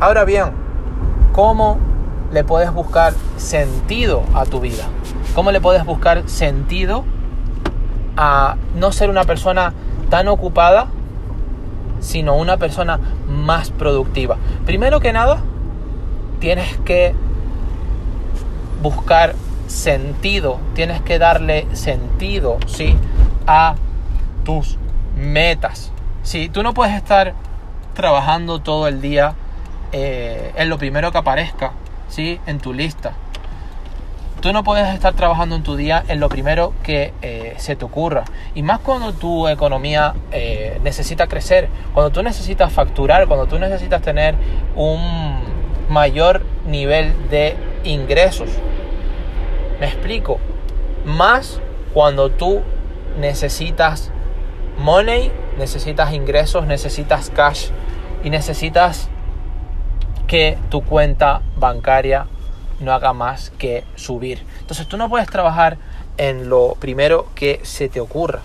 Ahora bien, ¿cómo le puedes buscar sentido a tu vida? ¿Cómo le puedes buscar sentido a no ser una persona tan ocupada, sino una persona más productiva? Primero que nada, tienes que buscar sentido, tienes que darle sentido, ¿sí? A tus metas. Si tú no puedes estar trabajando todo el día eh, en lo primero que aparezca, ¿sí? En tu lista. Tú no puedes estar trabajando en tu día en lo primero que eh, se te ocurra. Y más cuando tu economía eh, necesita crecer, cuando tú necesitas facturar, cuando tú necesitas tener un mayor nivel de ingresos. Me explico. Más cuando tú necesitas money, necesitas ingresos, necesitas cash y necesitas que tu cuenta bancaria no haga más que subir. Entonces tú no puedes trabajar en lo primero que se te ocurra.